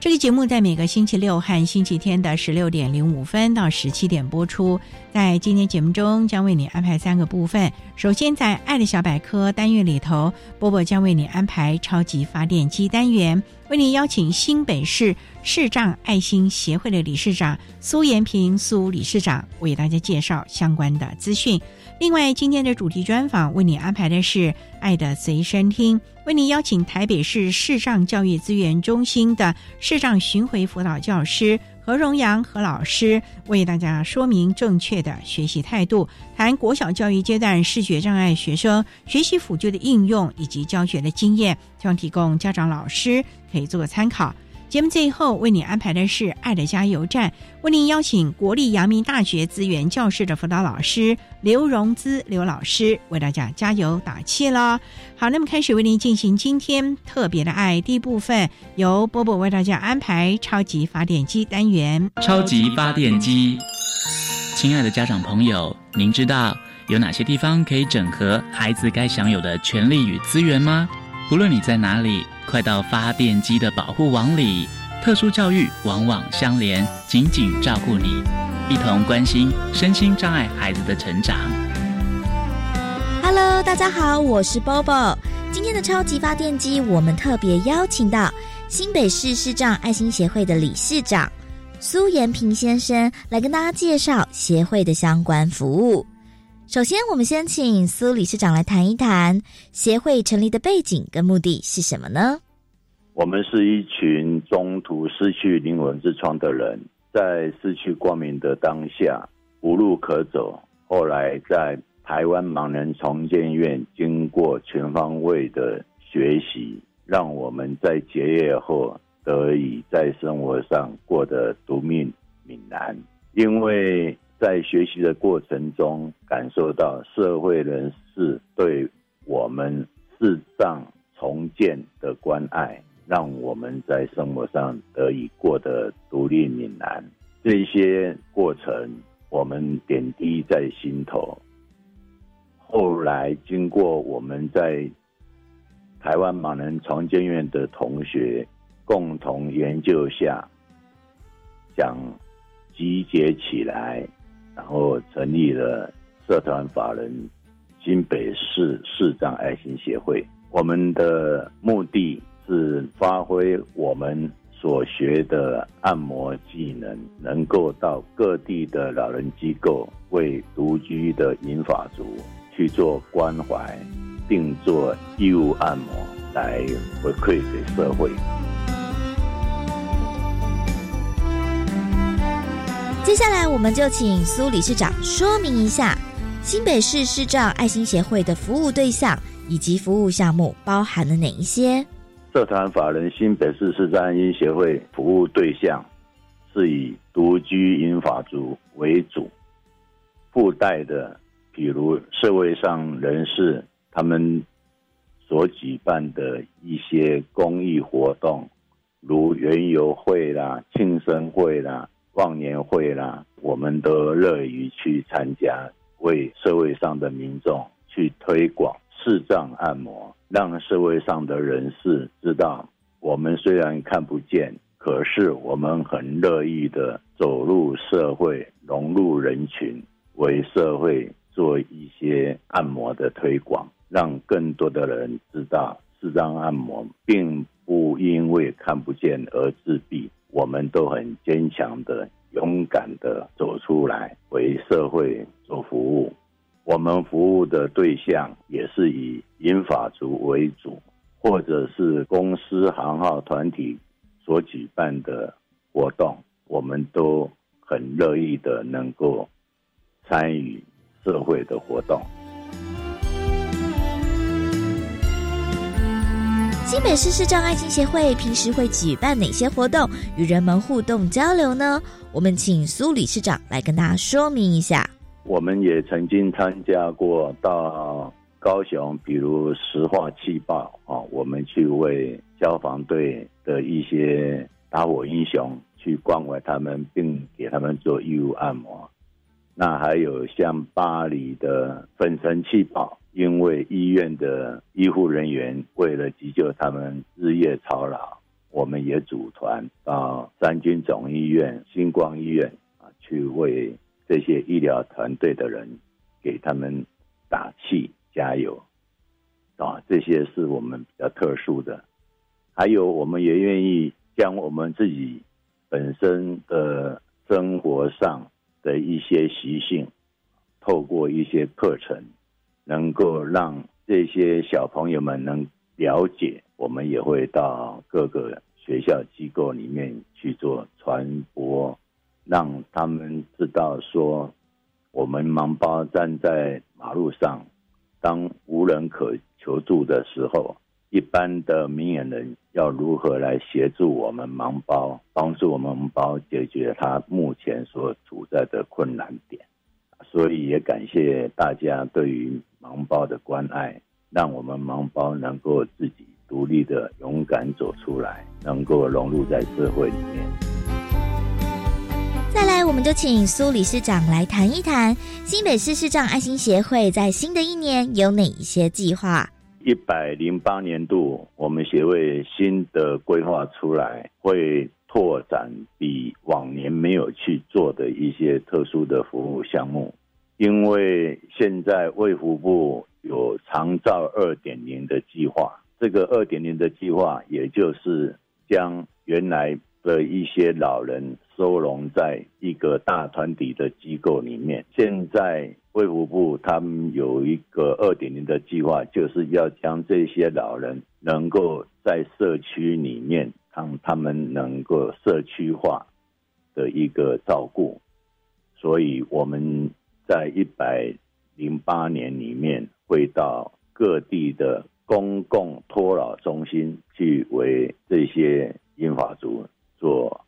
这个节目在每个星期六和星期天的十六点零五分到十七点播出。在今天节目中，将为你安排三个部分。首先，在“爱的小百科”单元里头，波波将为你安排超级发电机单元，为您邀请新北市视障爱心协会的理事长苏延平苏理事长为大家介绍相关的资讯。另外，今天的主题专访为你安排的是《爱的随身听》，为你邀请台北市视障教育资源中心的视障巡回辅导教师何荣阳何老师，为大家说明正确的学习态度，谈国小教育阶段视觉障碍学生学习辅具的应用以及教学的经验，希望提供家长老师可以做个参考。节目最后为你安排的是爱的加油站，为您邀请国立阳明大学资源教室的辅导老师刘荣姿刘老师为大家加油打气了。好，那么开始为您进行今天特别的爱第一部分，由波波为大家安排超级发电机单元。超级发电机，亲爱的家长朋友，您知道有哪些地方可以整合孩子该享有的权利与资源吗？无论你在哪里。快到发电机的保护网里，特殊教育网网相连，紧紧照顾你，一同关心身心障碍孩子的成长。Hello，大家好，我是 Bobo。今天的超级发电机，我们特别邀请到新北市市障爱心协会的理事长苏延平先生来跟大家介绍协会的相关服务。首先，我们先请苏理事长来谈一谈协会成立的背景跟目的是什么呢？我们是一群中途失去灵魂之窗的人，在失去光明的当下无路可走。后来在台湾盲人重建院经过全方位的学习，让我们在结业后得以在生活上过得独命闽南，因为。在学习的过程中，感受到社会人士对我们视障重建的关爱，让我们在生活上得以过得独立闽南。这些过程，我们点滴在心头。后来，经过我们在台湾盲人重建院的同学共同研究下，想集结起来。然后成立了社团法人新北市市障爱心协会。我们的目的是发挥我们所学的按摩技能，能够到各地的老人机构为独居的银发族去做关怀，并做义务按摩来回馈给社会。下来，我们就请苏理事长说明一下新北市市障爱心协会的服务对象以及服务项目包含了哪一些。社团法人新北市市障爱心协会服务对象是以独居银发族为主，附带的，比如社会上人士他们所举办的一些公益活动，如园游会啦、庆生会啦。忘年会啦，我们都乐于去参加为社会上的民众去推广视障按摩，让社会上的人士知道，我们虽然看不见，可是我们很乐意的走入社会，融入人群，为社会做一些按摩的推广，让更多的人知道视障按摩并不因为看不见而自闭，我们都很坚强的。勇敢的走出来，为社会做服务。我们服务的对象也是以银发族为主，或者是公司行号团体所举办的活动，我们都很乐意的能够参与社会的活动。新北市视障爱心协会平时会举办哪些活动，与人们互动交流呢？我们请苏理事长来跟大家说明一下。我们也曾经参加过到高雄，比如石化气爆啊，我们去为消防队的一些打火英雄去关怀他们，并给他们做义务按摩。那还有像巴黎的粉尘气爆。因为医院的医护人员为了急救他们日夜操劳，我们也组团到三军总医院、星光医院啊，去为这些医疗团队的人给他们打气加油啊，这些是我们比较特殊的。还有，我们也愿意将我们自己本身的生活上的一些习性，透过一些课程。能够让这些小朋友们能了解，我们也会到各个学校机构里面去做传播，让他们知道说，我们盲包站在马路上，当无人可求助的时候，一般的明眼人要如何来协助我们盲包，帮助我们盲包解决他目前所处在的困难点。所以也感谢大家对于。盲包的关爱，让我们盲包能够自己独立的勇敢走出来，能够融入在社会里面。再来，我们就请苏理事长来谈一谈新北市市障爱心协会在新的一年有哪一些计划。一百零八年度，我们协会新的规划出来，会拓展比往年没有去做的一些特殊的服务项目。因为现在卫福部有长照二点零的计划，这个二点零的计划，也就是将原来的一些老人收容在一个大团体的机构里面。现在卫福部他们有一个二点零的计划，就是要将这些老人能够在社区里面，让他们能够社区化的一个照顾。所以，我们。在一百零八年里面，会到各地的公共托老中心去为这些英法族做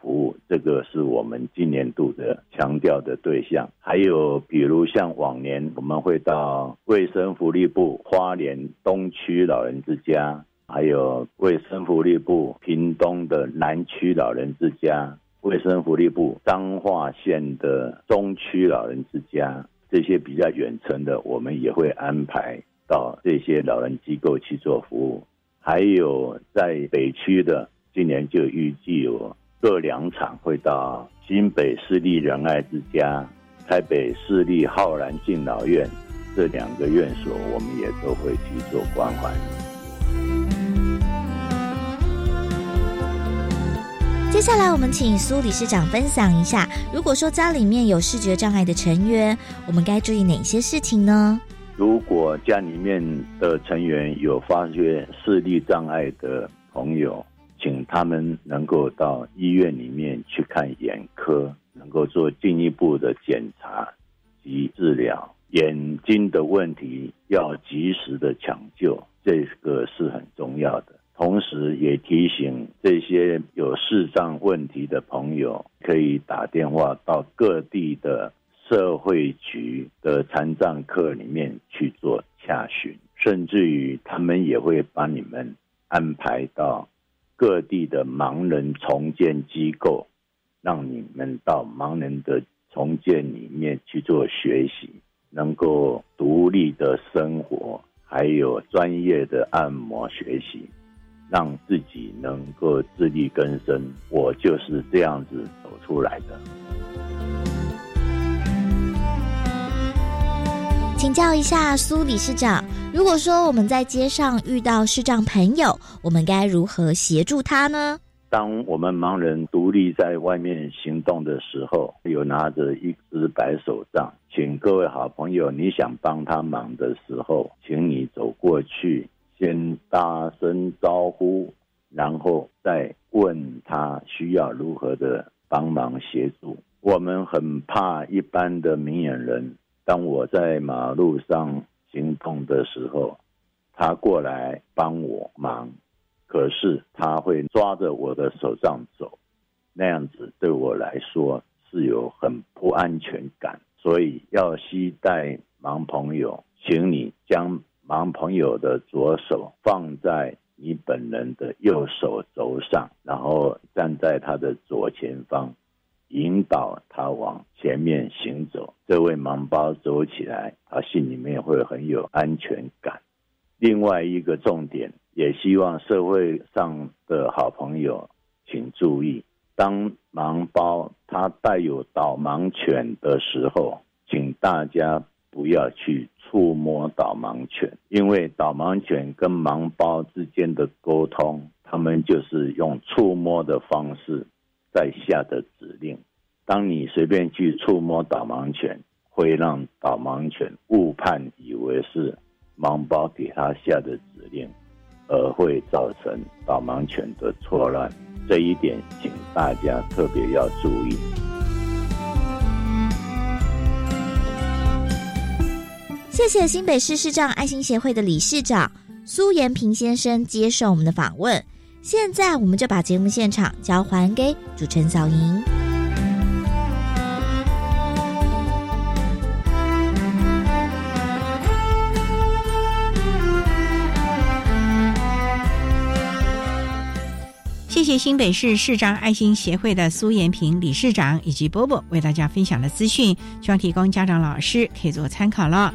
服务，这个是我们今年度的强调的对象。还有，比如像往年，我们会到卫生福利部花莲东区老人之家，还有卫生福利部屏东的南区老人之家。卫生福利部彰化县的中区老人之家，这些比较远程的，我们也会安排到这些老人机构去做服务。还有在北区的，今年就预计有各两场会到新北市立仁爱之家、台北市立浩然敬老院这两个院所，我们也都会去做关怀。接下来，我们请苏理事长分享一下，如果说家里面有视觉障碍的成员，我们该注意哪些事情呢？如果家里面的成员有发觉视力障碍的朋友，请他们能够到医院里面去看眼科，能够做进一步的检查及治疗。眼睛的问题要及时的抢救，这个是很重要的。同时，也提醒这些有视障问题的朋友，可以打电话到各地的社会局的残障科里面去做洽询，甚至于他们也会把你们安排到各地的盲人重建机构，让你们到盲人的重建里面去做学习。能够独立的生活，还有专业的按摩学习，让自己能够自力更生。我就是这样子走出来的。请教一下苏理事长，如果说我们在街上遇到视障朋友，我们该如何协助他呢？当我们盲人独立在外面行动的时候，有拿着一只白手杖，请各位好朋友，你想帮他忙的时候，请你走过去，先大声招呼，然后再问他需要如何的帮忙协助。我们很怕一般的明眼人，当我在马路上行动的时候，他过来帮我忙。可是他会抓着我的手杖走，那样子对我来说是有很不安全感。所以要携带盲朋友，请你将盲朋友的左手放在你本人的右手肘上，然后站在他的左前方，引导他往前面行走。这位盲包走起来，他心里面会很有安全感。另外一个重点。也希望社会上的好朋友，请注意，当盲包它带有导盲犬的时候，请大家不要去触摸导盲犬，因为导盲犬跟盲包之间的沟通，他们就是用触摸的方式在下的指令。当你随便去触摸导盲犬，会让导盲犬误判以为是盲包给他下的指令。而会造成导盲犬的错乱，这一点请大家特别要注意。谢谢新北市市障爱心协会的理事长苏延平先生接受我们的访问。现在，我们就把节目现场交还给主持人小莹。谢谢新北市市长爱心协会的苏延平理事长以及波波为大家分享的资讯，希望提供家长老师可以做参考了。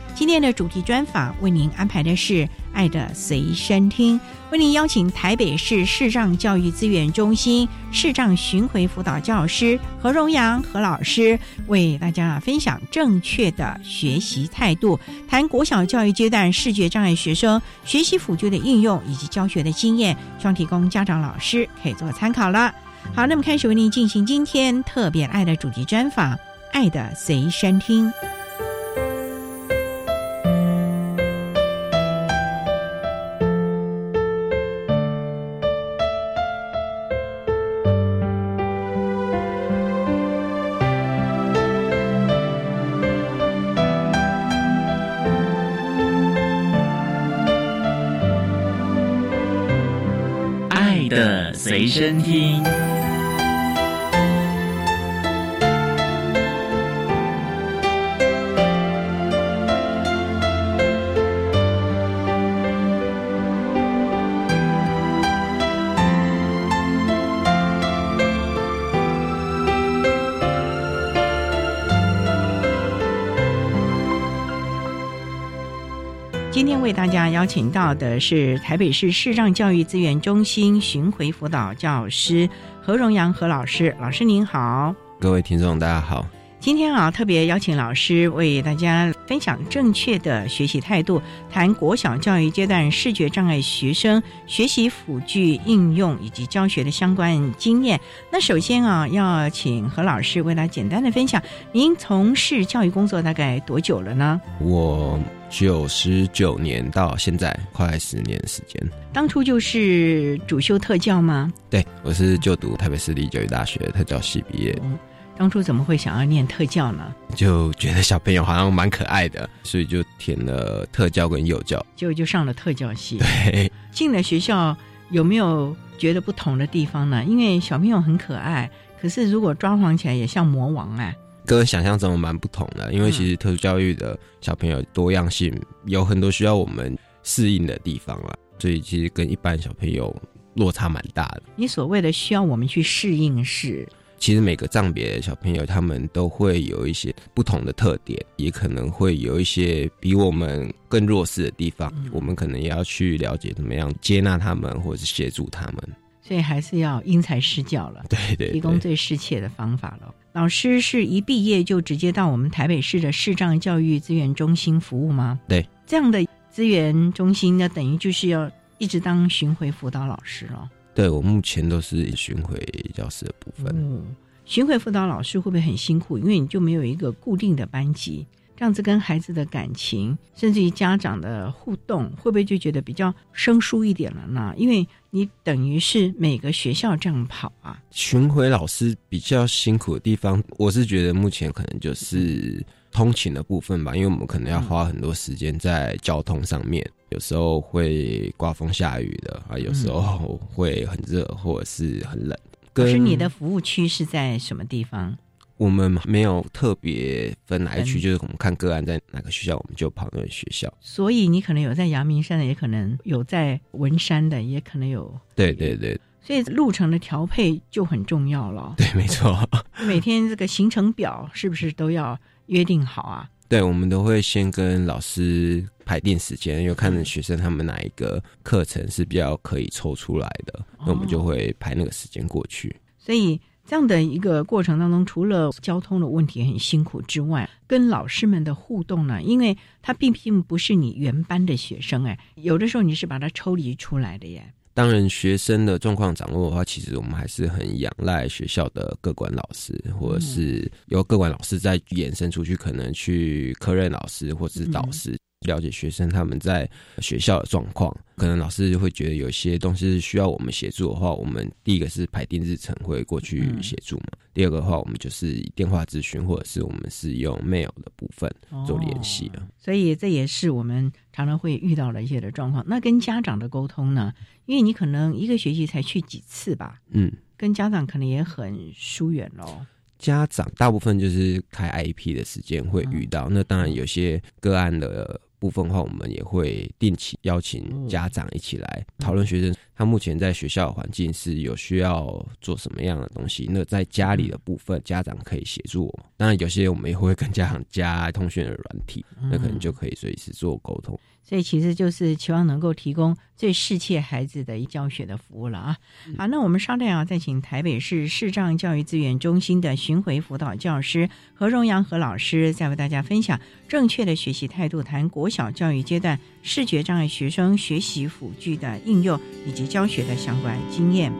今天的主题专访为您安排的是《爱的随身听》，为您邀请台北市视障教育资源中心视障巡回辅导教师何荣阳何老师，为大家分享正确的学习态度，谈国小教育阶段视觉障碍学生学习辅助的应用以及教学的经验，希望提供家长老师可以做参考了。好，那么开始为您进行今天特别爱的主题专访，《爱的随身听》。身听。为大家邀请到的是台北市视障教育资源中心巡回辅导教师何荣阳何老师，老师您好，各位听众大家好。今天啊，特别邀请老师为大家分享正确的学习态度，谈国小教育阶段视觉障碍学生学习辅具应用以及教学的相关经验。那首先啊，要请何老师为大家简单的分享，您从事教育工作大概多久了呢？我九十九年到现在快十年时间。当初就是主修特教吗？对，我是就读台北市立教育大学特教系毕业。当初怎么会想要念特教呢？就觉得小朋友好像蛮可爱的，所以就填了特教跟幼教，就就上了特教系。对，进了学校有没有觉得不同的地方呢？因为小朋友很可爱，可是如果抓狂起来也像魔王啊。跟想象中蛮不同的，因为其实特殊教育的小朋友多样性有很多需要我们适应的地方了，所以其实跟一般小朋友落差蛮大的。你所谓的需要我们去适应是？其实每个障别的小朋友，他们都会有一些不同的特点，也可能会有一些比我们更弱势的地方。我们可能也要去了解怎么样接纳他们，或者是协助他们。所以还是要因材施教了，对对，提供最适切的方法了。老师是一毕业就直接到我们台北市的视障教育资源中心服务吗？对，这样的资源中心呢，等于就是要一直当巡回辅导老师了。对我目前都是巡回教师的部分。嗯，巡回辅导老师会不会很辛苦？因为你就没有一个固定的班级，这样子跟孩子的感情，甚至于家长的互动，会不会就觉得比较生疏一点了呢？因为你等于是每个学校这样跑啊。巡回老师比较辛苦的地方，我是觉得目前可能就是通勤的部分吧，因为我们可能要花很多时间在交通上面。有时候会刮风下雨的啊，有时候会很热或者是很冷。可是你的服务区是在什么地方？我们没有特别分哪一区，就是我们看个案在哪个学校，我们就跑那个学校。所以你可能有在阳明山的，也可能有在文山的，也可能有。对对对。所以路程的调配就很重要了。对，没错。每天这个行程表是不是都要约定好啊？对，我们都会先跟老师排定时间，又看学生他们哪一个课程是比较可以抽出来的，那我们就会排那个时间过去。所以这样的一个过程当中，除了交通的问题很辛苦之外，跟老师们的互动呢，因为他并并不是你原班的学生，哎，有的时候你是把他抽离出来的耶。当然，学生的状况掌握的话，其实我们还是很仰赖学校的各管老师，或者是由各管老师再延伸出去，可能去科任老师或者是导师。了解学生他们在学校的状况，可能老师会觉得有些东西是需要我们协助的话，我们第一个是排定日程会过去协助嘛。第二个的话，我们就是以电话咨询，或者是我们是用 mail 的部分做联系啊。所以这也是我们常常会遇到的一些的状况。那跟家长的沟通呢？因为你可能一个学期才去几次吧，嗯，跟家长可能也很疏远喽。家长大部分就是开 IP 的时间会遇到，那当然有些个案的。部分的话，我们也会定期邀请家长一起来讨论学生他目前在学校的环境是有需要做什么样的东西。那在家里的部分，家长可以协助我。当然，有些我们也会跟家长加通讯的软体，那可能就可以随时做沟通。所以其实就是期望能够提供最适切孩子的教学的服务了啊！好，那我们稍待啊，再请台北市视障教育资源中心的巡回辅导教师何荣阳何老师，再为大家分享正确的学习态度，谈国小教育阶段视觉障碍学生学习辅具的应用以及教学的相关经验。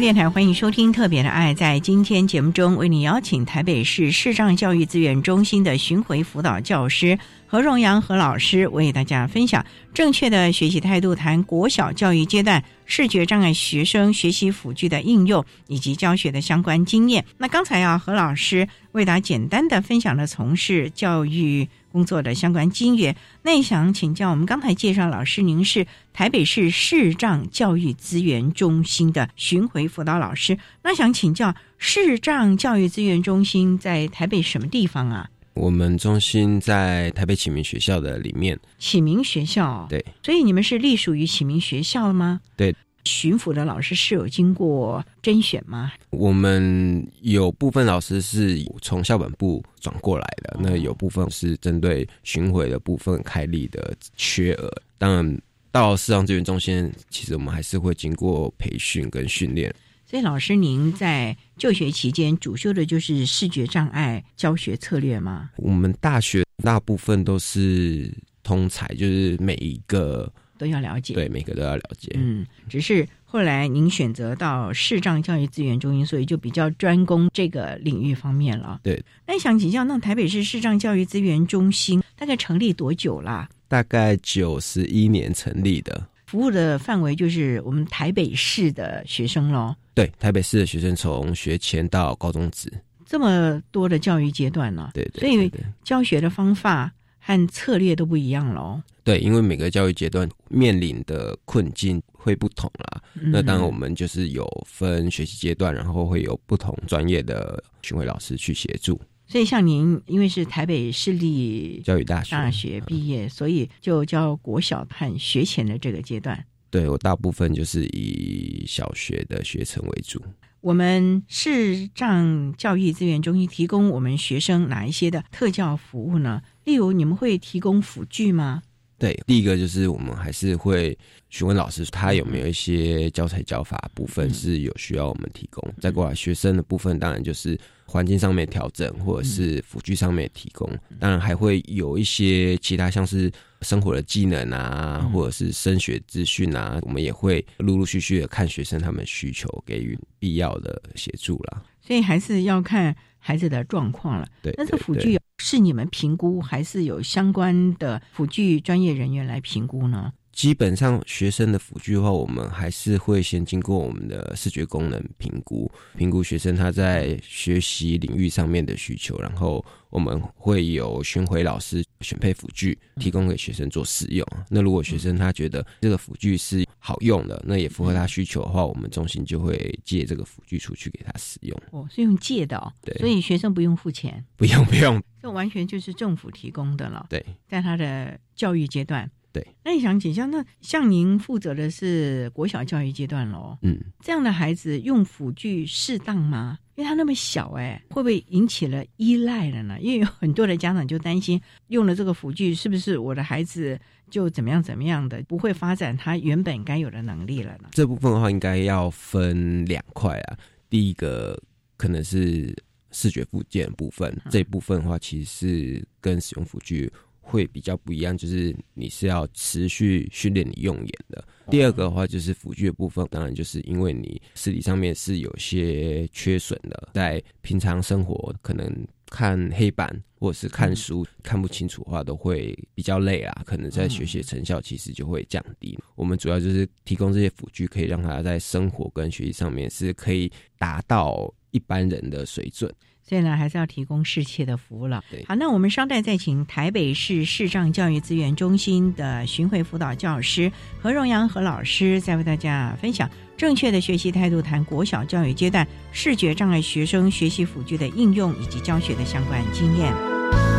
电台欢迎收听《特别的爱》。在今天节目中，为你邀请台北市视障教育资源中心的巡回辅导教师。何荣阳何老师为大家分享正确的学习态度，谈国小教育阶段视觉障碍学生学习辅具的应用以及教学的相关经验。那刚才啊，何老师为大家简单的分享了从事教育工作的相关经验。那也想请教，我们刚才介绍老师，您是台北市视障教育资源中心的巡回辅导老师。那想请教，视障教育资源中心在台北什么地方啊？我们中心在台北启明学校的里面，启明学校对，所以你们是隶属于启明学校吗？对，巡抚的老师是有经过甄选吗？我们有部分老师是从校本部转过来的，那有部分是针对巡回的部分开立的缺额。当然，到视障资源中心，其实我们还是会经过培训跟训练。所以，老师您在就学期间主修的就是视觉障碍教学策略吗？我们大学大部分都是通才，就是每一个都要了解，对每个都要了解。嗯，只是后来您选择到视障教育资源中心，所以就比较专攻这个领域方面了。对，那想请教，那台北市视障教育资源中心大概成立多久啦？大概九十一年成立的。服务的范围就是我们台北市的学生喽。对，台北市的学生从学前到高中职，这么多的教育阶段呢。对，所以教学的方法和策略都不一样喽。对，因为每个教育阶段面临的困境会不同啦。那当然，我们就是有分学习阶段，然后会有不同专业的巡回老师去协助。所以，像您，因为是台北市立教育大学大学毕业，所以就教国小和学前的这个阶段。对我大部分就是以小学的学程为主。我们视障教育资源中心提供我们学生哪一些的特教服务呢？例如，你们会提供辅具吗？对，第一个就是我们还是会询问老师，他有没有一些教材教法部分是有需要我们提供。再过来，学生的部分当然就是环境上面调整，或者是辅具上面提供。当然还会有一些其他像是生活的技能啊，或者是升学资讯啊，我们也会陆陆续续的看学生他们需求，给予必要的协助啦。所以还是要看孩子的状况了。对，那这辅具是你们评估，还是有相关的辅具专业人员来评估呢？基本上学生的辅具的话，我们还是会先经过我们的视觉功能评估，评估学生他在学习领域上面的需求，然后我们会有巡回老师选配辅具，提供给学生做使用。那如果学生他觉得这个辅具是好用的，那也符合他需求的话，我们中心就会借这个辅具出去给他使用。哦，是用借的哦，对，所以学生不用付钱，不用不用，这完全就是政府提供的了。对，在他的教育阶段。对，那你想请教，那像您负责的是国小教育阶段喽？嗯，这样的孩子用辅具适当吗？因为他那么小，哎，会不会引起了依赖了呢？因为有很多的家长就担心，用了这个辅具，是不是我的孩子就怎么样怎么样的，不会发展他原本该有的能力了呢？这部分的话，应该要分两块啊。第一个可能是视觉附件部分，这一部分的话，其实是跟使用辅具。会比较不一样，就是你是要持续训练你用眼的。第二个的话，就是辅具的部分，当然就是因为你视力上面是有些缺损的，在平常生活可能看黑板或者是看书看不清楚的话，都会比较累啊，可能在学习成效其实就会降低。我们主要就是提供这些辅具，可以让他在生活跟学习上面是可以达到一般人的水准。所以呢，还是要提供适切的服务了。对，好，那我们稍待再请台北市视障教育资源中心的巡回辅导教师何荣阳何老师，再为大家分享正确的学习态度，谈国小教育阶段视觉障碍学生学习辅具的应用以及教学的相关经验。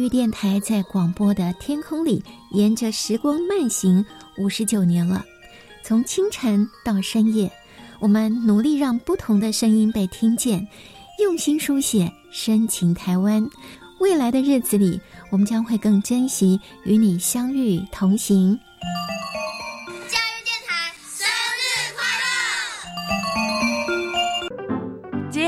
玉电台在广播的天空里，沿着时光慢行五十九年了。从清晨到深夜，我们努力让不同的声音被听见，用心书写深情台湾。未来的日子里，我们将会更珍惜与你相遇同行。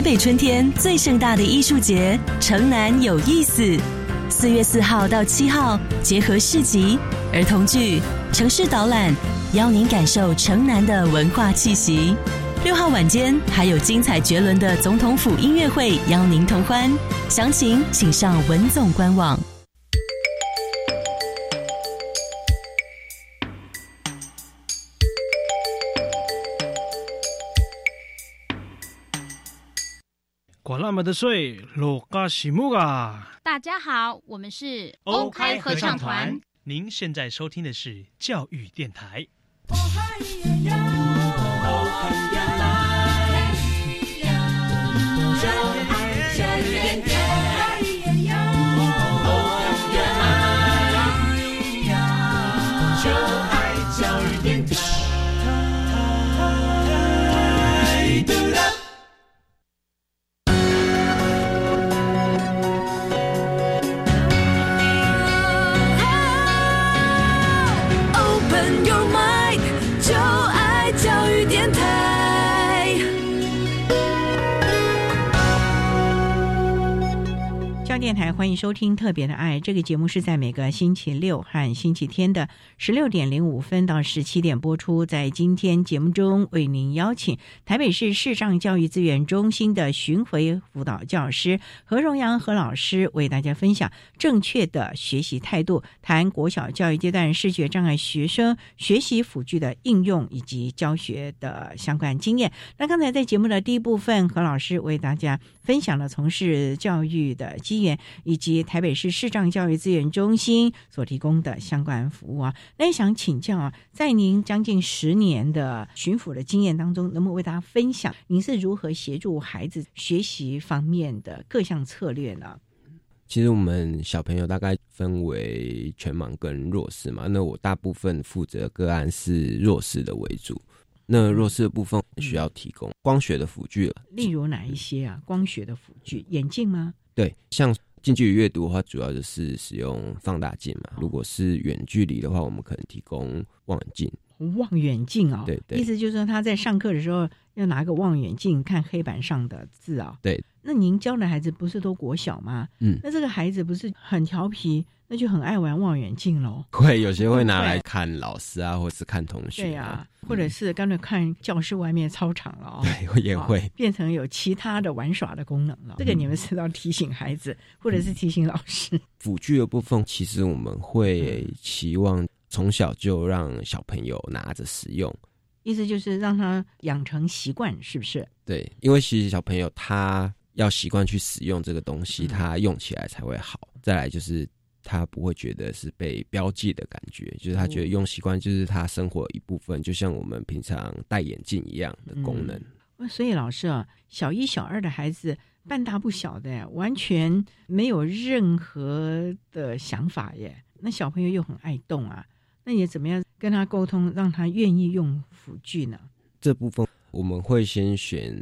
台北春天最盛大的艺术节——城南有意思，四月四号到七号，结合市集、儿童剧、城市导览，邀您感受城南的文化气息。六号晚间还有精彩绝伦的总统府音乐会，邀您同欢。详情请上文总官网。么的水，落嘎西木嘎！大家好，我们是欧开合唱团。您现在收听的是教育电台。电台欢迎收听《特别的爱》这个节目，是在每个星期六和星期天的十六点零五分到十七点播出。在今天节目中，为您邀请台北市视障教育资源中心的巡回辅导教师何荣阳何老师，为大家分享正确的学习态度，谈国小教育阶段视觉障碍学生学习辅具的应用以及教学的相关经验。那刚才在节目的第一部分，何老师为大家分享了从事教育的机缘。以及台北市视障教育资源中心所提供的相关服务啊，那也想请教啊，在您将近十年的巡抚的经验当中，能不能为大家分享您是如何协助孩子学习方面的各项策略呢？其实我们小朋友大概分为全盲跟弱视嘛，那我大部分负责个案是弱视的为主，那弱视的部分需要提供光学的辅具了，例如哪一些啊？光学的辅具，眼镜吗？对，像近距离阅读的话，主要就是使用放大镜嘛。如果是远距离的话，我们可能提供望远镜。望远镜啊，对对，意思就是说他在上课的时候要拿个望远镜看黑板上的字啊。对，那您教的孩子不是都国小吗？嗯，那这个孩子不是很调皮？那就很爱玩望远镜喽，会有些会拿来看老师啊，或是看同学，对啊，或者是干脆看教室外面操场了哦，对，也会变成有其他的玩耍的功能了。这个你们是要提醒孩子，或者是提醒老师。辅具的部分，其实我们会期望从小就让小朋友拿着使用，意思就是让他养成习惯，是不是？对，因为其实小朋友他要习惯去使用这个东西，他用起来才会好。再来就是。他不会觉得是被标记的感觉，就是他觉得用习惯就是他生活一部分，就像我们平常戴眼镜一样的功能。所以老师啊，小一、小二的孩子半大不小的，完全没有任何的想法耶。那小朋友又很爱动啊，那你怎么样跟他沟通，让他愿意用辅具呢？这部分我们会先选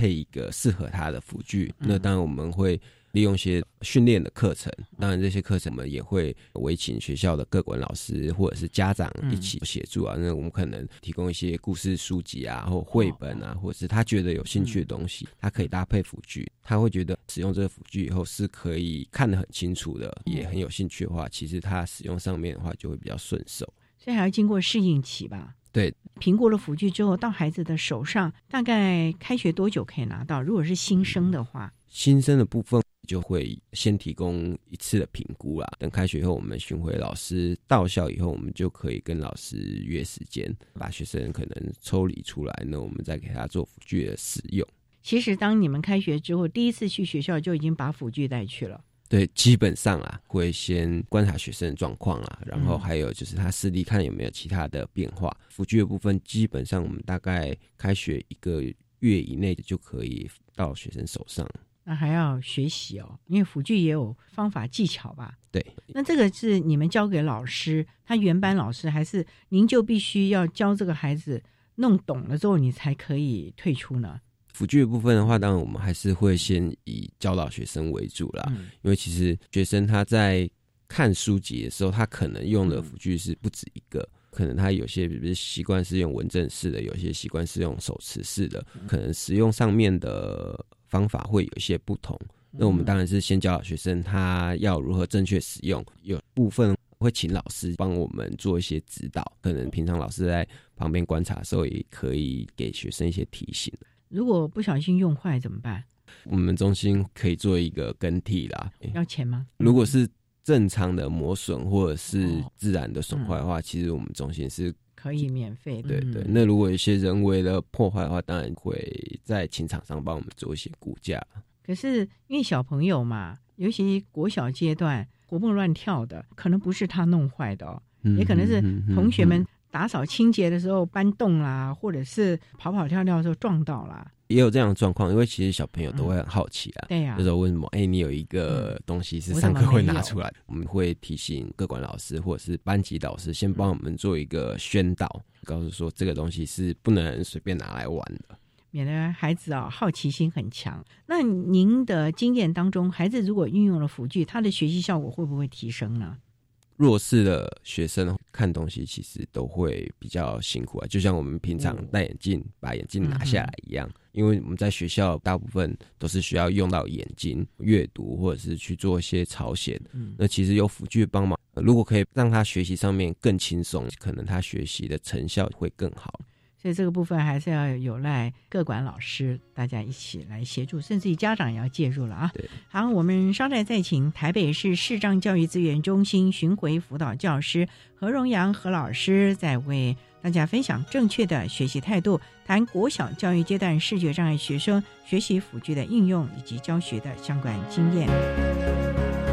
配一个适合他的辅具，那当然我们会。利用一些训练的课程，当然这些课程我们也会委请学校的各管老师或者是家长一起协助啊。那我们可能提供一些故事书籍啊，或绘本啊，或者是他觉得有兴趣的东西，他可以搭配辅具，他会觉得使用这个辅具以后是可以看得很清楚的，也很有兴趣的话，其实他使用上面的话就会比较顺手。所以还要经过适应期吧？对，评估了辅具之后，到孩子的手上，大概开学多久可以拿到？如果是新生的话，新生的部分。就会先提供一次的评估啦。等开学以后，我们巡回老师到校以后，我们就可以跟老师约时间，把学生可能抽离出来，那我们再给他做辅具的使用。其实，当你们开学之后，第一次去学校就已经把辅具带去了。对，基本上啊，会先观察学生的状况啊，然后还有就是他视力看有没有其他的变化。辅具的部分，基本上我们大概开学一个月以内就可以到学生手上。那还要学习哦，因为辅具也有方法技巧吧？对。那这个是你们交给老师，他原班老师，还是您就必须要教这个孩子弄懂了之后，你才可以退出呢？辅具的部分的话，当然我们还是会先以教导学生为主啦。因为其实学生他在看书籍的时候，他可能用的辅具是不止一个，可能他有些比如习惯是用文正式的，有些习惯是用手持式的，可能使用上面的方法会有一些不同。那我们当然是先教导学生他要如何正确使用，有部分会请老师帮我们做一些指导，可能平常老师在旁边观察的时候，也可以给学生一些提醒。如果不小心用坏怎么办？我们中心可以做一个更替啦。要钱吗？如果是正常的磨损或者是自然的损坏的话，其实我们中心是可以免费。对对，那如果一些人为的破坏的话，当然会在情场上帮我们做一些估价。可是因为小朋友嘛，尤其国小阶段活蹦乱跳的，可能不是他弄坏的哦，也可能是同学们。打扫清洁的时候搬动啦，或者是跑跑跳跳的时候撞到啦，也有这样的状况。因为其实小朋友都会很好奇啊，对呀，就说为什么？哎，你有一个东西是上课会拿出来，我们会提醒各管老师或者是班级导师，先帮我们做一个宣导，告诉说这个东西是不能随便拿来玩的，免得孩子啊好奇心很强。那您的经验当中，孩子如果运用了辅具，他的学习效果会不会提升呢？弱势的学生看东西其实都会比较辛苦啊，就像我们平常戴眼镜把眼镜拿下来一样，因为我们在学校大部分都是需要用到眼睛阅读或者是去做一些抄写。那其实有辅具帮忙，如果可以让他学习上面更轻松，可能他学习的成效会更好。所以这个部分还是要有赖各管老师大家一起来协助，甚至于家长也要介入了啊。好，我们稍待再请台北市视障教育资源中心巡回辅导教师何荣阳何老师，在为大家分享正确的学习态度，谈国小教育阶段视觉障碍学生学习辅具的应用以及教学的相关经验。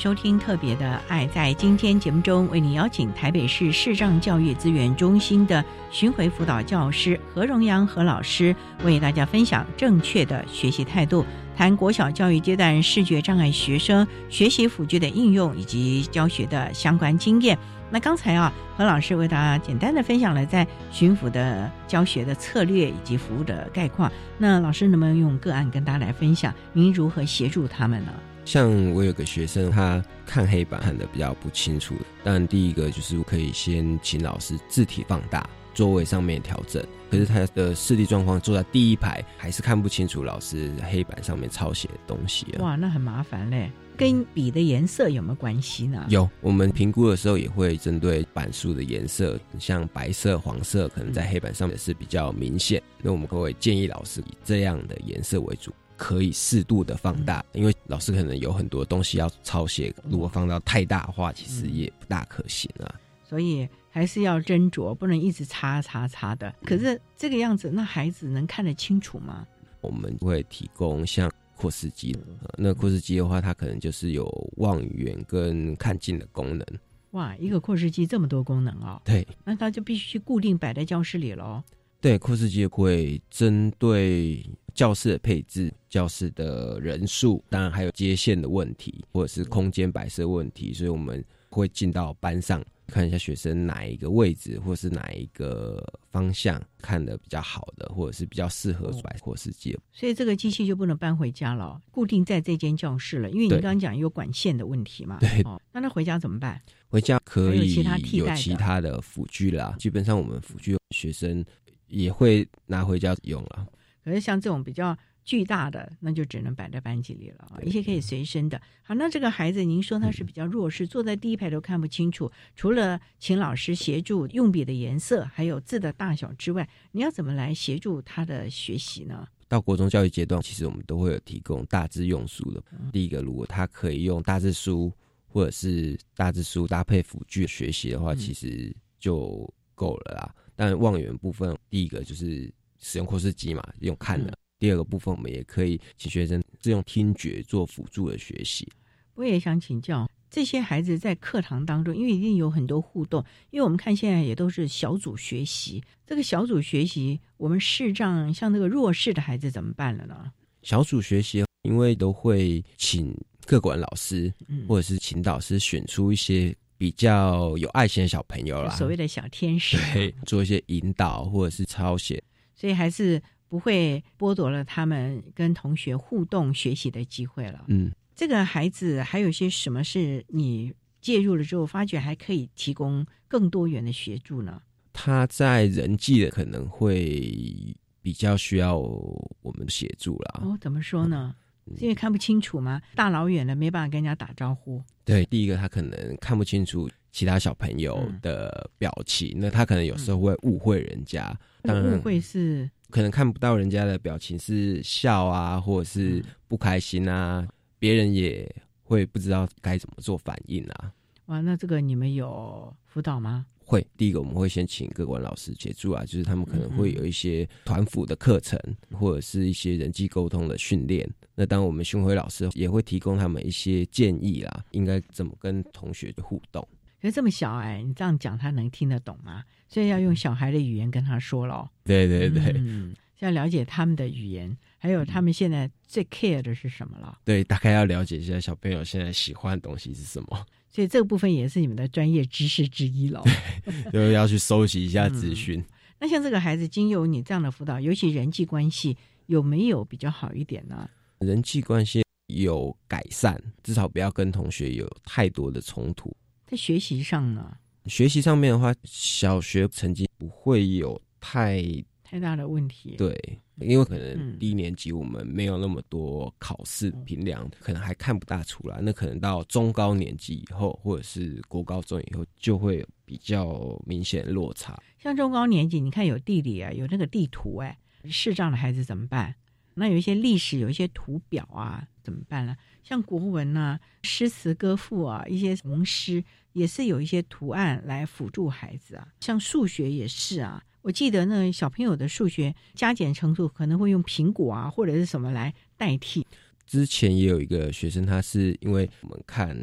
收听特别的爱，在今天节目中，为你邀请台北市视障教育资源中心的巡回辅导教师何荣阳何老师，为大家分享正确的学习态度，谈国小教育阶段视觉障碍学生学习辅具的应用以及教学的相关经验。那刚才啊，何老师为大家简单的分享了在巡抚的教学的策略以及服务的概况。那老师能不能用个案跟大家来分享，您如何协助他们呢？像我有个学生，他看黑板看的比较不清楚。但第一个就是可以先请老师字体放大，座位上面调整。可是他的视力状况坐在第一排，还是看不清楚老师黑板上面抄写的东西啊。哇，那很麻烦嘞。跟笔的颜色有没有关系呢？有，我们评估的时候也会针对板书的颜色，像白色、黄色，可能在黑板上面是比较明显。那我们会建议老师以这样的颜色为主。可以适度的放大，因为老师可能有很多东西要抄写，如果放到太大话，其实也不大可行啊。所以还是要斟酌，不能一直擦擦擦的。可是这个样子，那孩子能看得清楚吗？我们会提供像扩视机，那扩视机的话，它可能就是有望远跟看近的功能。哇，一个扩视机这么多功能哦。对，那它就必须固定摆在教室里喽。对，扩视机会针对教室的配置、教室的人数，当然还有接线的问题，或者是空间摆设问题，所以我们会进到班上。看一下学生哪一个位置，或是哪一个方向看的比较好的，或者是比较适合摆扩视机。所以这个机器就不能搬回家了，固定在这间教室了。因为你刚刚讲有管线的问题嘛。对。那他回家怎么办？回家可以有其他替代其他的辅具啦。基本上我们辅具学生也会拿回家用了。可是像这种比较。巨大的那就只能摆在班级里了啊，一些可以随身的。好，那这个孩子，您说他是比较弱势，坐在第一排都看不清楚，除了请老师协助用笔的颜色，还有字的大小之外，你要怎么来协助他的学习呢？到国中教育阶段，其实我们都会有提供大字用书的。第一个，如果他可以用大字书或者是大字书搭配辅具学习的话，其实就够了啦。但望远部分，第一个就是使用扩视机嘛，用看的。第二个部分，我们也可以请学生是用听觉做辅助的学习。我也想请教这些孩子在课堂当中，因为一定有很多互动，因为我们看现在也都是小组学习。这个小组学习，我们视障像那个弱势的孩子怎么办了呢？小组学习，因为都会请各管老师或者是请导师选出一些比较有爱心的小朋友啦，所谓的小天使，对，做一些引导或者是抄写，所以还是。不会剥夺了他们跟同学互动学习的机会了。嗯，这个孩子还有些什么是你介入了之后发觉还可以提供更多元的协助呢？他在人际的可能会比较需要我们协助了。哦，怎么说呢？因为看不清楚吗？大老远的没办法跟人家打招呼。对，第一个他可能看不清楚其他小朋友的表情，那他可能有时候会误会人家。误会是。可能看不到人家的表情是笑啊，或者是不开心啊，别人也会不知道该怎么做反应啊。哇，那这个你们有辅导吗？会，第一个我们会先请各管老师协助啊，就是他们可能会有一些团辅的课程，或者是一些人际沟通的训练。那当我们巡回老师也会提供他们一些建议啦，应该怎么跟同学互动。可是这么小哎，你这样讲他能听得懂吗？所以要用小孩的语言跟他说咯。对对对，嗯，要了解他们的语言，还有他们现在最 care 的是什么了。对，大概要了解一下小朋友现在喜欢的东西是什么。所以这个部分也是你们的专业知识之一喽。就要去收集一下资讯。那像这个孩子经由你这样的辅导，尤其人际关系有没有比较好一点呢？人际关系有改善，至少不要跟同学有太多的冲突。在学习上呢？学习上面的话，小学成绩不会有太太大的问题。对，因为可能低年级我们没有那么多考试评量，可能还看不大出来。那可能到中高年级以后，或者是国高中以后，就会比较明显落差。像中高年级，你看有地理啊，有那个地图，哎，视障的孩子怎么办？那有一些历史，有一些图表啊，怎么办呢？像国文啊、诗词歌赋啊，一些童诗也是有一些图案来辅助孩子啊。像数学也是啊，我记得呢小朋友的数学加减乘除可能会用苹果啊或者是什么来代替。之前也有一个学生，他是因为我们看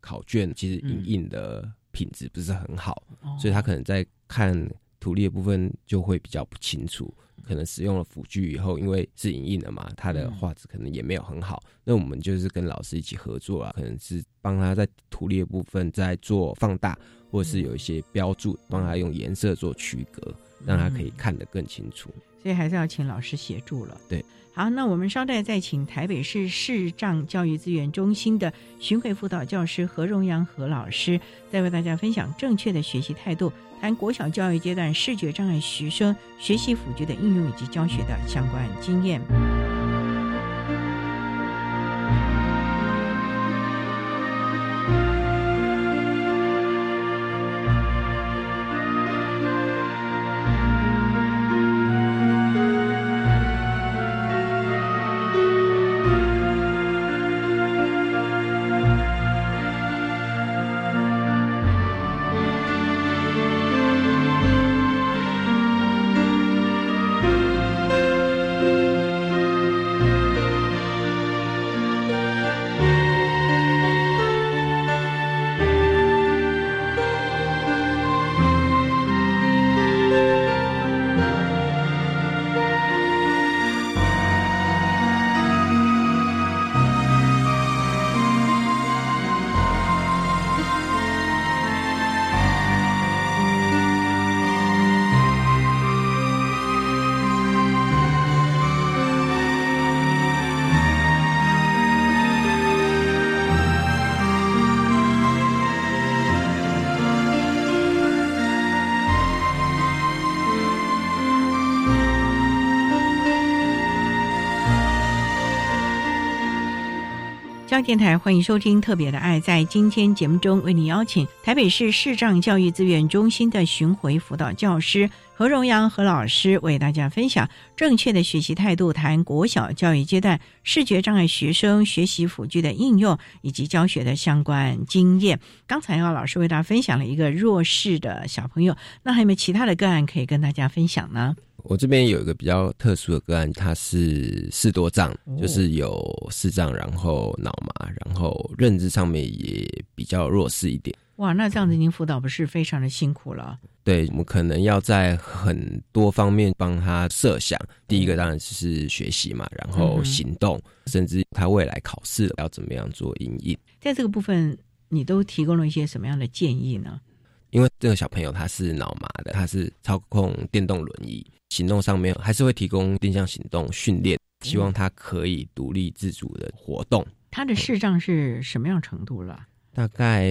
考卷，其实影印的品质不是很好，所以他可能在看图例的部分就会比较不清楚。可能使用了辅具以后，因为是影印的嘛，它的画质可能也没有很好。那我们就是跟老师一起合作啊，可能是帮他在图列部分在做放大，或者是有一些标注，帮他用颜色做区隔，让他可以看得更清楚。所以还是要请老师协助了。对。好，那我们稍待再请台北市视障教育资源中心的巡回辅导教师何荣阳何老师，再为大家分享正确的学习态度，谈国小教育阶段视觉障碍学生学习辅具的应用以及教学的相关经验。教电台欢迎收听《特别的爱》。在今天节目中，为你邀请台北市视障教育资源中心的巡回辅导教师何荣阳何老师，为大家分享正确的学习态度，谈国小教育阶段视觉障碍学生学习辅具的应用以及教学的相关经验。刚才啊，老师为大家分享了一个弱势的小朋友，那还有没有其他的个案可以跟大家分享呢？我这边有一个比较特殊的个案，他是视多障，就是有视障，然后脑麻，然后认知上面也比较弱势一点。哇，那这样子您辅导不是非常的辛苦了？对，我们可能要在很多方面帮他设想。第一个当然是学习嘛，然后行动，甚至他未来考试要怎么样做应应。在这个部分，你都提供了一些什么样的建议呢？因为这个小朋友他是脑麻的，他是操控电动轮椅。行动上面还是会提供定向行动训练，希望他可以独立自主的活动。他的视障是什么样程度了？大概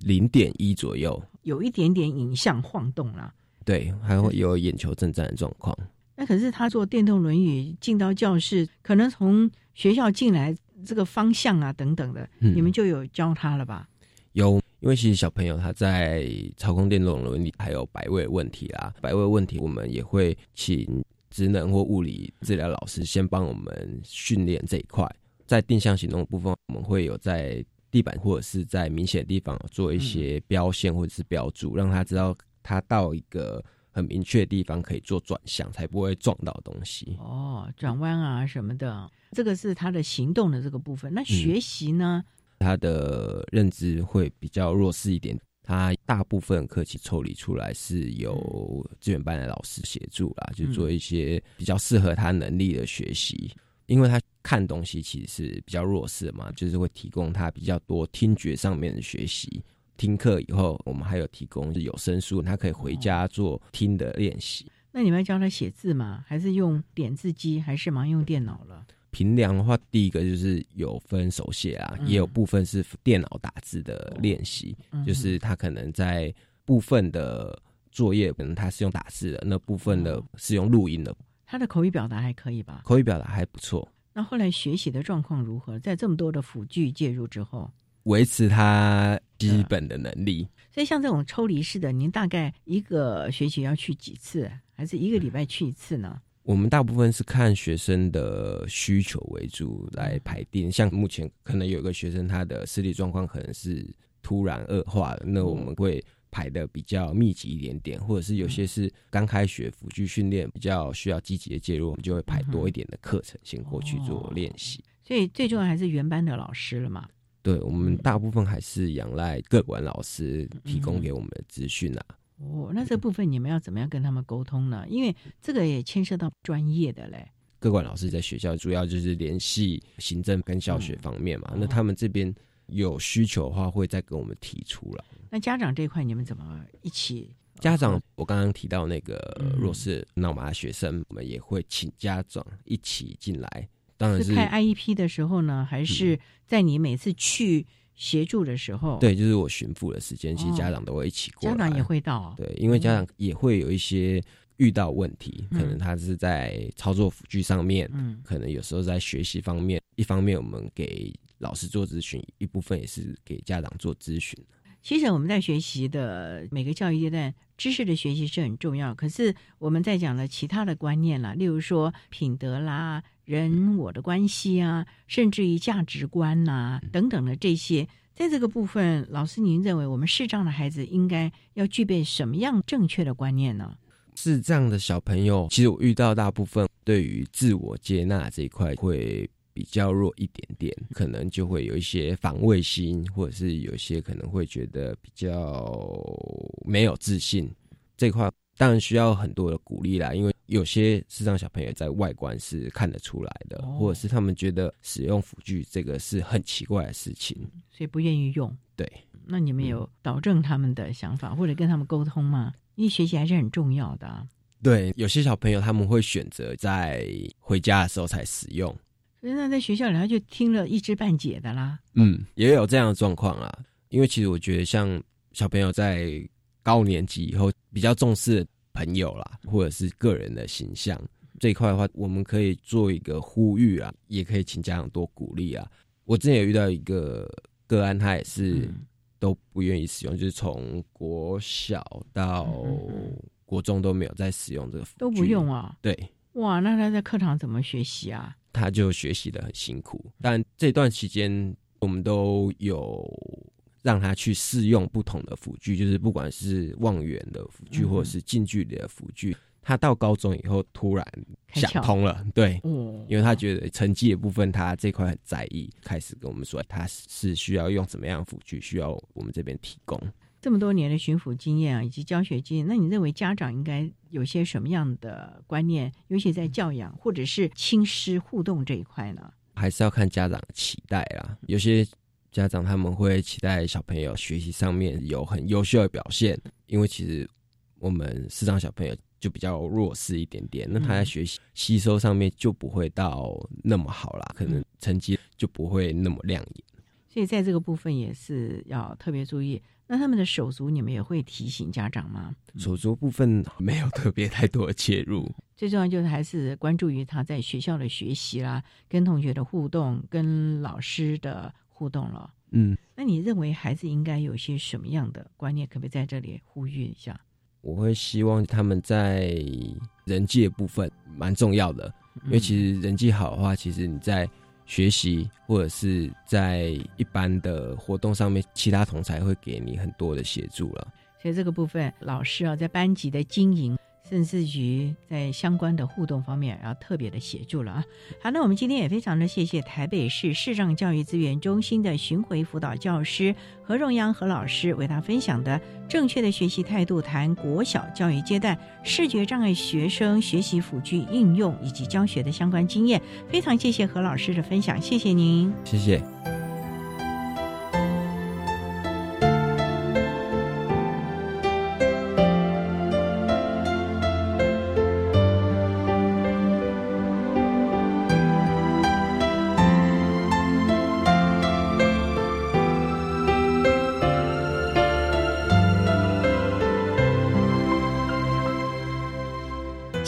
零点一左右，有一点点影像晃动了。对，还会有眼球震颤的状况。那可是他坐电动轮椅进到教室，可能从学校进来这个方向啊等等的，你们就有教他了吧？有。因为其实小朋友他在操控电动轮椅还有摆位问题啦，摆位问题我们也会请职能或物理治疗老师先帮我们训练这一块。在定向行动的部分，我们会有在地板或者是在明显的地方做一些标线或者是标注，让他知道他到一个很明确的地方可以做转向，才不会撞到东西。哦，转弯啊什么的，这个是他的行动的这个部分。那学习呢？他的认知会比较弱势一点，他大部分课期抽离出来是由资源班的老师协助啦，就做一些比较适合他能力的学习。因为他看东西其实是比较弱势嘛，就是会提供他比较多听觉上面的学习。听课以后，我们还有提供有声书，他可以回家做听的练习。那你们要教他写字吗？还是用点字机？还是忙用电脑了？平量的话，第一个就是有分手写啊，也有部分是电脑打字的练习，就是他可能在部分的作业，可能他是用打字的，那部分的是用录音的。他的口语表达还可以吧？口语表达还不错。那后来学习的状况如何？在这么多的辅具介入之后，维持他基本的能力。所以像这种抽离式的，您大概一个学期要去几次，还是一个礼拜去一次呢？我们大部分是看学生的需求为主来排定，像目前可能有个学生他的视力状况可能是突然恶化了，那我们会排的比较密集一点点，或者是有些是刚开学辅具训练比较需要积极的介入，我们就会排多一点的课程先过去做练习。所以最重要还是原班的老师了嘛？对，我们大部分还是仰赖各管老师提供给我们的资讯啊。哦，那这部分你们要怎么样跟他们沟通呢？因为这个也牵涉到专业的嘞。各管老师在学校主要就是联系行政跟教学方面嘛，那他们这边有需求的话，会再跟我们提出了。那家长这一块你们怎么一起？家长，我刚刚提到那个弱势闹麻学生，我们也会请家长一起进来。当然是开 IEP 的时候呢，还是在你每次去？协助的时候，对，就是我巡抚的时间，其实家长都会一起过来，家长也会到，对，因为家长也会有一些遇到问题，可能他是在操作辅具上面，嗯，可能有时候在学习方面，一方面我们给老师做咨询，一部分也是给家长做咨询。其实我们在学习的每个教育阶段，知识的学习是很重要，可是我们在讲的其他的观念啦，例如说品德啦。人我的关系啊，甚至于价值观呐等等的这些，在这个部分，老师您认为我们视障的孩子应该要具备什么样正确的观念呢？视障的小朋友，其实我遇到大部分对于自我接纳这一块会比较弱一点点，可能就会有一些防卫心，或者是有些可能会觉得比较没有自信这块。当然需要很多的鼓励啦，因为有些视障小朋友在外观是看得出来的，或者是他们觉得使用辅具这个是很奇怪的事情，所以不愿意用。对，那你们有导正他们的想法，或者跟他们沟通吗？因为学习还是很重要的。对，有些小朋友他们会选择在回家的时候才使用，那在学校里他就听了一知半解的啦。嗯，也有这样的状况啊。因为其实我觉得，像小朋友在高年级以后比较重视。朋友啦，或者是个人的形象这一块的话，我们可以做一个呼吁啊，也可以请家长多鼓励啊。我之前有遇到一个个案，他也是都不愿意使用，就是从国小到国中都没有在使用这个，都不用啊。对，哇，那他在课堂怎么学习啊？他就学习的很辛苦，但这段期间我们都有让他去试用不同的辅具，就是不管是望远的辅具或者是近距离的辅具。他到高中以后突然想通了，对，因为他觉得成绩的部分他这块很在意，开始跟我们说他是需要用什么样的辅具，需要我们这边提供。这么多年的巡抚经验啊，以及教学经验，那你认为家长应该有些什么样的观念，尤其在教养或者是亲师互动这一块呢？还是要看家长的期待啦。有些家长他们会期待小朋友学习上面有很优秀的表现，因为其实我们市长小朋友就比较弱势一点点，那他在学习吸收上面就不会到那么好啦，可能成绩就不会那么亮眼。所以在这个部分也是要特别注意。那他们的手足，你们也会提醒家长吗？手足部分没有特别太多的介入，最重要就是还是关注于他在学校的学习啦，跟同学的互动，跟老师的互动了。嗯，那你认为孩子应该有些什么样的观念？可不可以在这里呼吁一下？我会希望他们在人际的部分蛮重要的，因为其实人际好的话，其实你在。学习或者是在一般的活动上面，其他同才会给你很多的协助了。所以这个部分，老师啊，在班级的经营。甚至于在相关的互动方面，要特别的协助了啊！好，那我们今天也非常的谢谢台北市视障教育资源中心的巡回辅导教师何荣阳何老师为他分享的正确的学习态度，谈国小教育阶段视觉障碍学生学习辅具应用以及教学的相关经验。非常谢谢何老师的分享，谢谢您，谢谢。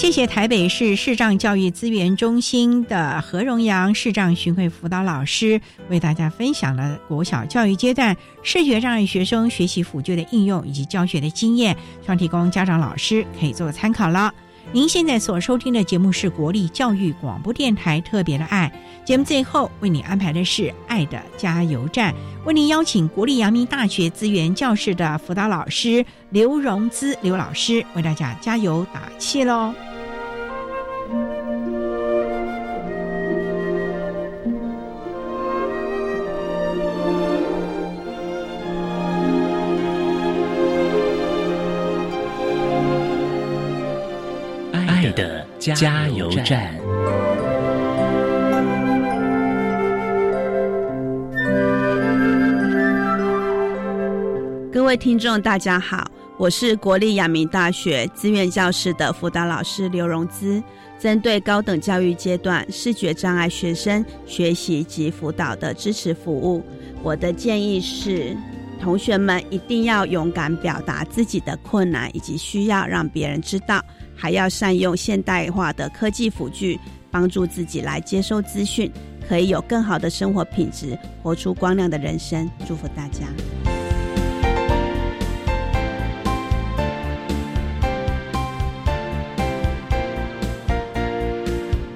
谢谢台北市视障教育资源中心的何荣阳视障巡回辅导老师为大家分享了国小教育阶段视觉障碍学生学习辅具的应用以及教学的经验，希望提供家长老师可以做参考了。您现在所收听的节目是国立教育广播电台特别的爱节目，最后为你安排的是爱的加油站，为您邀请国立阳明大学资源教室的辅导老师刘荣姿刘老师为大家加油打气喽。加油站。各位听众，大家好，我是国立阳明大学资源教室的辅导老师刘荣姿。针对高等教育阶段视觉障碍学生学习及辅导的支持服务，我的建议是，同学们一定要勇敢表达自己的困难以及需要，让别人知道。还要善用现代化的科技辅具，帮助自己来接收资讯，可以有更好的生活品质，活出光亮的人生。祝福大家！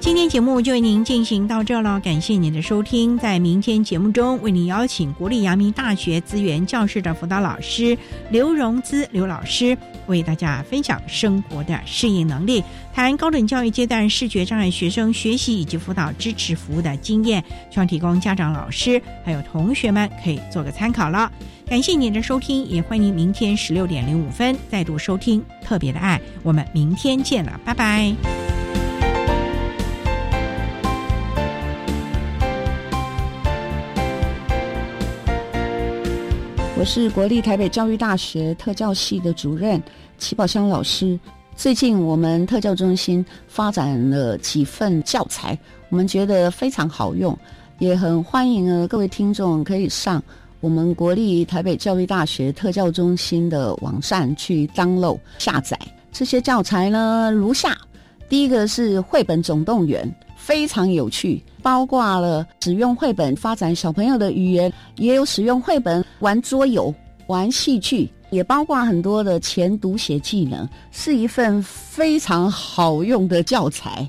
今天节目就为您进行到这了，感谢您的收听。在明天节目中，为您邀请国立阳明大学资源教室的辅导老师刘荣姿刘老师。为大家分享生活的适应能力，谈高等教育阶段视觉障碍学生学习以及辅导支持服务的经验，希望提供家长、老师还有同学们可以做个参考了。感谢您的收听，也欢迎明天十六点零五分再度收听《特别的爱》，我们明天见了，拜拜。我是国立台北教育大学特教系的主任齐宝香老师。最近我们特教中心发展了几份教材，我们觉得非常好用，也很欢迎呢各位听众可以上我们国立台北教育大学特教中心的网站去 download 下载这些教材呢。如下：第一个是绘本总动员，非常有趣。包括了使用绘本发展小朋友的语言，也有使用绘本玩桌游、玩戏剧，也包括很多的前读写技能，是一份非常好用的教材。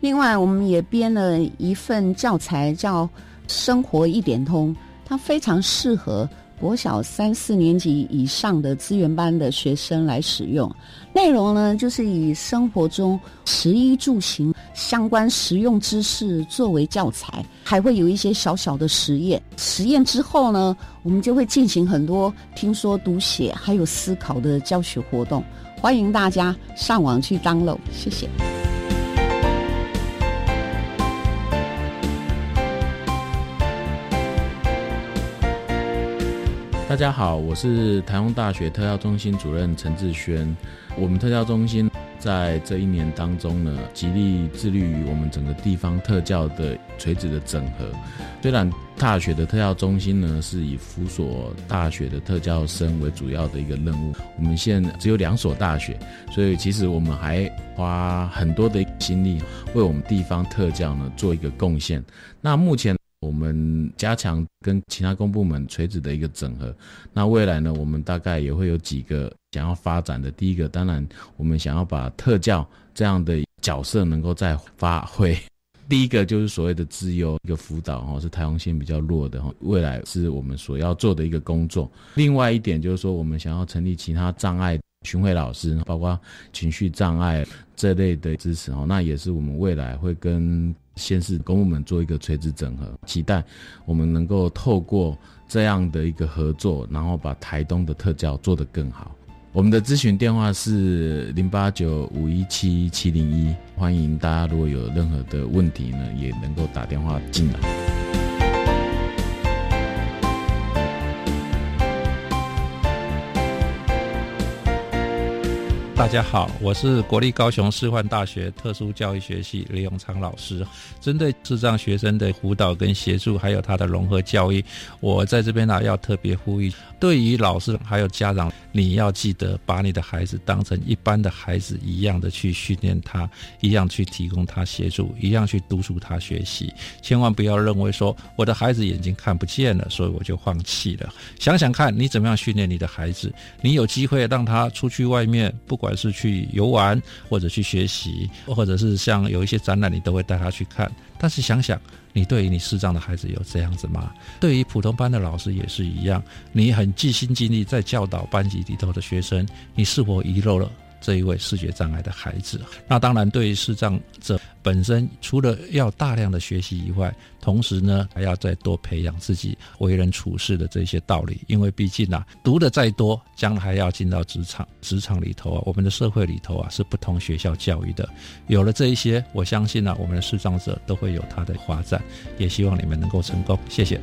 另外，我们也编了一份教材，叫《生活一点通》，它非常适合国小三四年级以上的资源班的学生来使用。内容呢，就是以生活中食衣住行相关实用知识作为教材，还会有一些小小的实验。实验之后呢，我们就会进行很多听说读写还有思考的教学活动。欢迎大家上网去 download，谢谢。大家好，我是台中大学特教中心主任陈志轩。我们特教中心在这一年当中呢，极力致力于我们整个地方特教的垂直的整合。虽然大学的特教中心呢是以辅所大学的特教生为主要的一个任务，我们现只有两所大学，所以其实我们还花很多的心力为我们地方特教呢做一个贡献。那目前。我们加强跟其他公部门垂直的一个整合。那未来呢，我们大概也会有几个想要发展的。第一个，当然我们想要把特教这样的角色能够再发挥。第一个就是所谓的自优一个辅导哈，是台湾线比较弱的哈，未来是我们所要做的一个工作。另外一点就是说，我们想要成立其他障碍巡回老师，包括情绪障碍这类的支持哈，那也是我们未来会跟。先是跟我们做一个垂直整合，期待我们能够透过这样的一个合作，然后把台东的特教做得更好。我们的咨询电话是零八九五一七七零一，欢迎大家如果有任何的问题呢，也能够打电话进来。大家好，我是国立高雄师范大学特殊教育学系李永昌老师。针对智障学生的辅导跟协助，还有他的融合教育，我在这边呢要特别呼吁，对于老师还有家长，你要记得把你的孩子当成一般的孩子一样的去训练他，一样去提供他协助，一样去督促他学习。千万不要认为说我的孩子眼睛看不见了，所以我就放弃了。想想看你怎么样训练你的孩子，你有机会让他出去外面，不不管是去游玩，或者去学习，或者是像有一些展览，你都会带他去看。但是想想，你对于你视障的孩子有这样子吗？对于普通班的老师也是一样，你很尽心尽力在教导班级里头的学生，你是否遗漏了？这一位视觉障碍的孩子，那当然对于视障者本身，除了要大量的学习以外，同时呢还要再多培养自己为人处事的这些道理。因为毕竟啊，读的再多，将来要进到职场，职场里头啊，我们的社会里头啊是不同学校教育的。有了这一些，我相信呢，我们的视障者都会有他的发展。也希望你们能够成功。谢谢。